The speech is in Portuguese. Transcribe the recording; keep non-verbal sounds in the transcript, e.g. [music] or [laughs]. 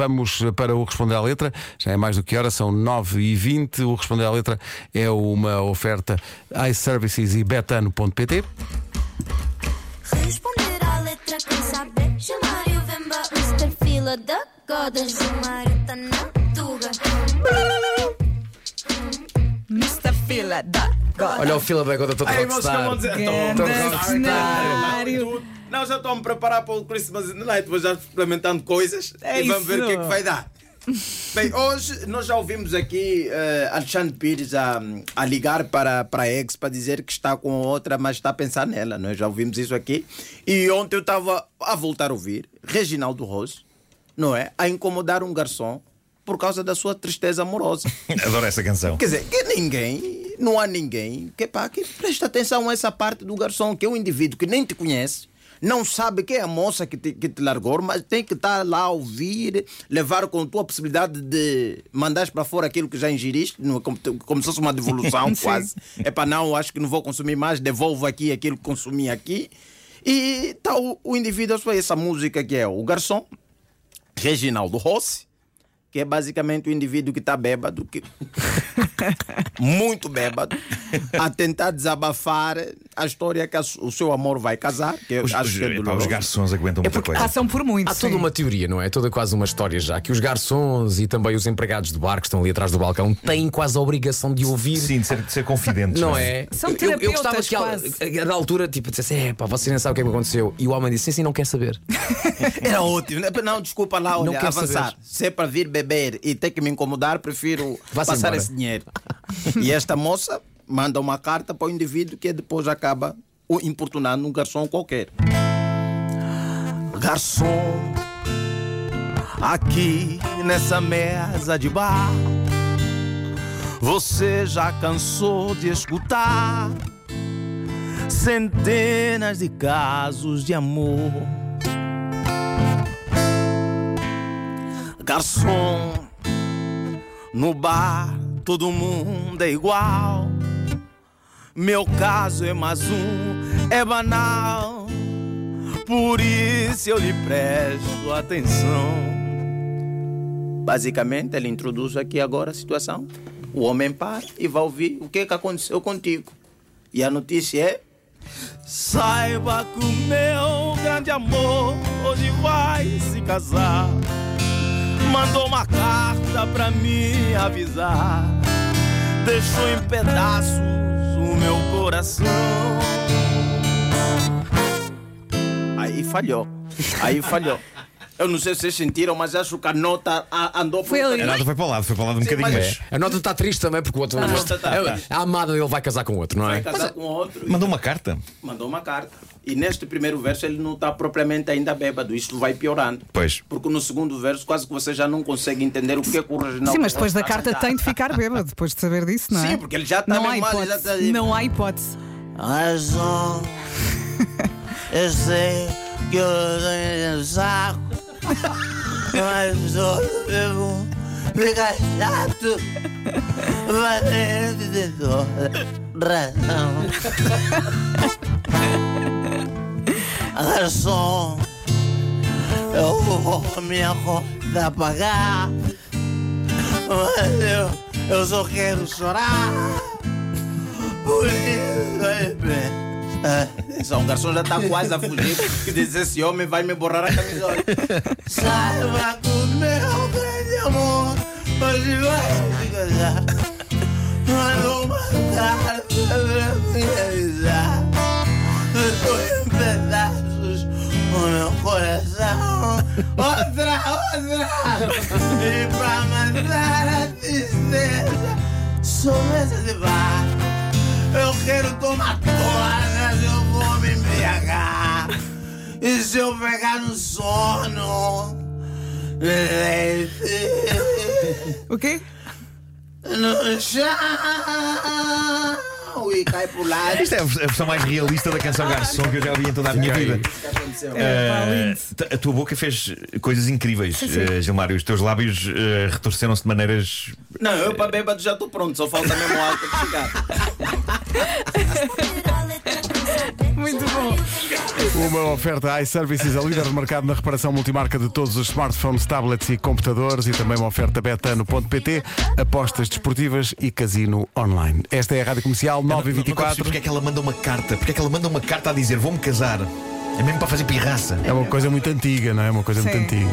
vamos para o Responder à Letra. Já é mais do que hora, são 9h20. O Responder à Letra é uma oferta iServices e betano.pt. Responder à letra quem saber Chamário Vemba Mr. Fila da Goda Chamário na tuga Mr. Fila da. Olha o fila da agora todo Ai, meus rockstar. vão dizer, Grande "Tô- cenário. Não, já estou a me preparar para o Christmas Night, vou já experimentando coisas É e vamos ver o que é isso. que vai dar. Bem, hoje nós já ouvimos aqui eh, Alexandre Pires a, a ligar para, para a ex para dizer que está com outra, mas está a pensar nela. Nós já ouvimos isso aqui. E ontem eu estava a voltar a ouvir Reginaldo Rose, não é? A incomodar um garçom por causa da sua tristeza amorosa. [laughs] Adoro essa canção. Quer dizer, que ninguém, não há ninguém que, pá, que presta atenção a essa parte do garçom, que é um indivíduo que nem te conhece, não sabe quem é a moça que te, que te largou, mas tem que estar lá a ouvir, levar com a tua possibilidade de mandares para fora aquilo que já ingeriste, como, como se fosse uma devolução [laughs] quase. É para não, acho que não vou consumir mais, devolvo aqui aquilo que consumi aqui. E tá o, o indivíduo, essa música que é o garçom, Reginaldo Rossi, que é basicamente o indivíduo que está bêbado, que... [laughs] muito bêbado, a tentar desabafar a história que a su- o seu amor vai casar, que Os, acho que é epá, os garçons aguentam muita coisa. Passam por muito. Há toda sim. uma teoria, não é? Toda quase uma história já. Que os garçons e também os empregados de bar que estão ali atrás do balcão têm quase a obrigação de ouvir. Sim, de ser, de ser confidentes. Não é? São eu, eu gostava terapeutas, que, a- a- na altura, tipo, dissesse: é, pá, você nem sabe o que é que aconteceu. E o homem disse: sim, sim, não quer saber. [laughs] Era ótimo. Não, desculpa lá, olha, Não avançar. saber. Se é para vir beber e ter que me incomodar, prefiro Vá-se passar embora. esse dinheiro. e esta moça manda uma carta para o indivíduo que depois acaba o importunando um garçom qualquer. Garçom, aqui nessa mesa de bar, você já cansou de escutar centenas de casos de amor. Garçom, no bar todo mundo é igual. Meu caso é mais um, é banal. Por isso eu lhe presto atenção. Basicamente, ele introduz aqui agora a situação. O homem para e vai ouvir o que, que aconteceu contigo. E a notícia é: Saiba que o meu grande amor hoje vai se casar. Mandou uma carta pra me avisar. Deixou em pedaços meu coração. Aí falhou. Aí falhou. Eu não sei se vocês sentiram, mas acho que a nota a- andou Foi por. A nota foi para o lado, foi para o lado um Sim, bocadinho, mas- mas. A nota está triste também porque o outro. A nota tá- É, a amada dele vai casar com outro, não é? Vai casar com outro. e Mandou uma carta. Mandou uma carta. E neste primeiro verso ele não está propriamente ainda bêbado. Isto vai piorando. Pois. Porque no segundo verso quase que você já não consegue entender o que é que o Reginaldo Sim, mas depois da está carta cantar. tem de ficar bêbado, depois de saber disso, não é? Sim, porque ele já está não há mesmo mal, está- Não há hipótese. [laughs] Eu sei que eu tenho saco, mas devo ficar chato. Valente de toda razão. Garçom, eu vou minha conta pagar, mas eu, eu só quero chorar. Por isso é. Só um garçom já está quase a fugir que diz esse homem vai me borrar a camisola. Saiba que o meu grande amor hoje vai se casar. Mandou uma pra me avisar. Estou em pedaços o meu coração. Outra, outra. E pra matar a tristeza, sou mesa de bar. Eu quero tomar todas, E se eu pegar no sono, [laughs] O quê? no chão e cai por lá. Isto é a versão mais realista da canção Garçom que eu já ouvi em toda a minha vida. Eh, a tua boca fez coisas incríveis, eh, Gilmário. Os teus lábios eh, retorceram-se de maneiras. Não, eu para bêbado já estou pronto, só falta mesmo para chegar. [laughs] Muito bom. Uma oferta iServices, a líder de mercado na reparação multimarca de todos os smartphones, tablets e computadores e também uma oferta betano.pt, apostas desportivas e casino online. Esta é a Rádio Comercial Não, não consigo 924. Porque é que ela manda uma carta? Porque é que ela manda uma carta a dizer vou-me casar? É mesmo para fazer pirraça. É uma coisa muito antiga, não é? Uma coisa muito Sim. antiga.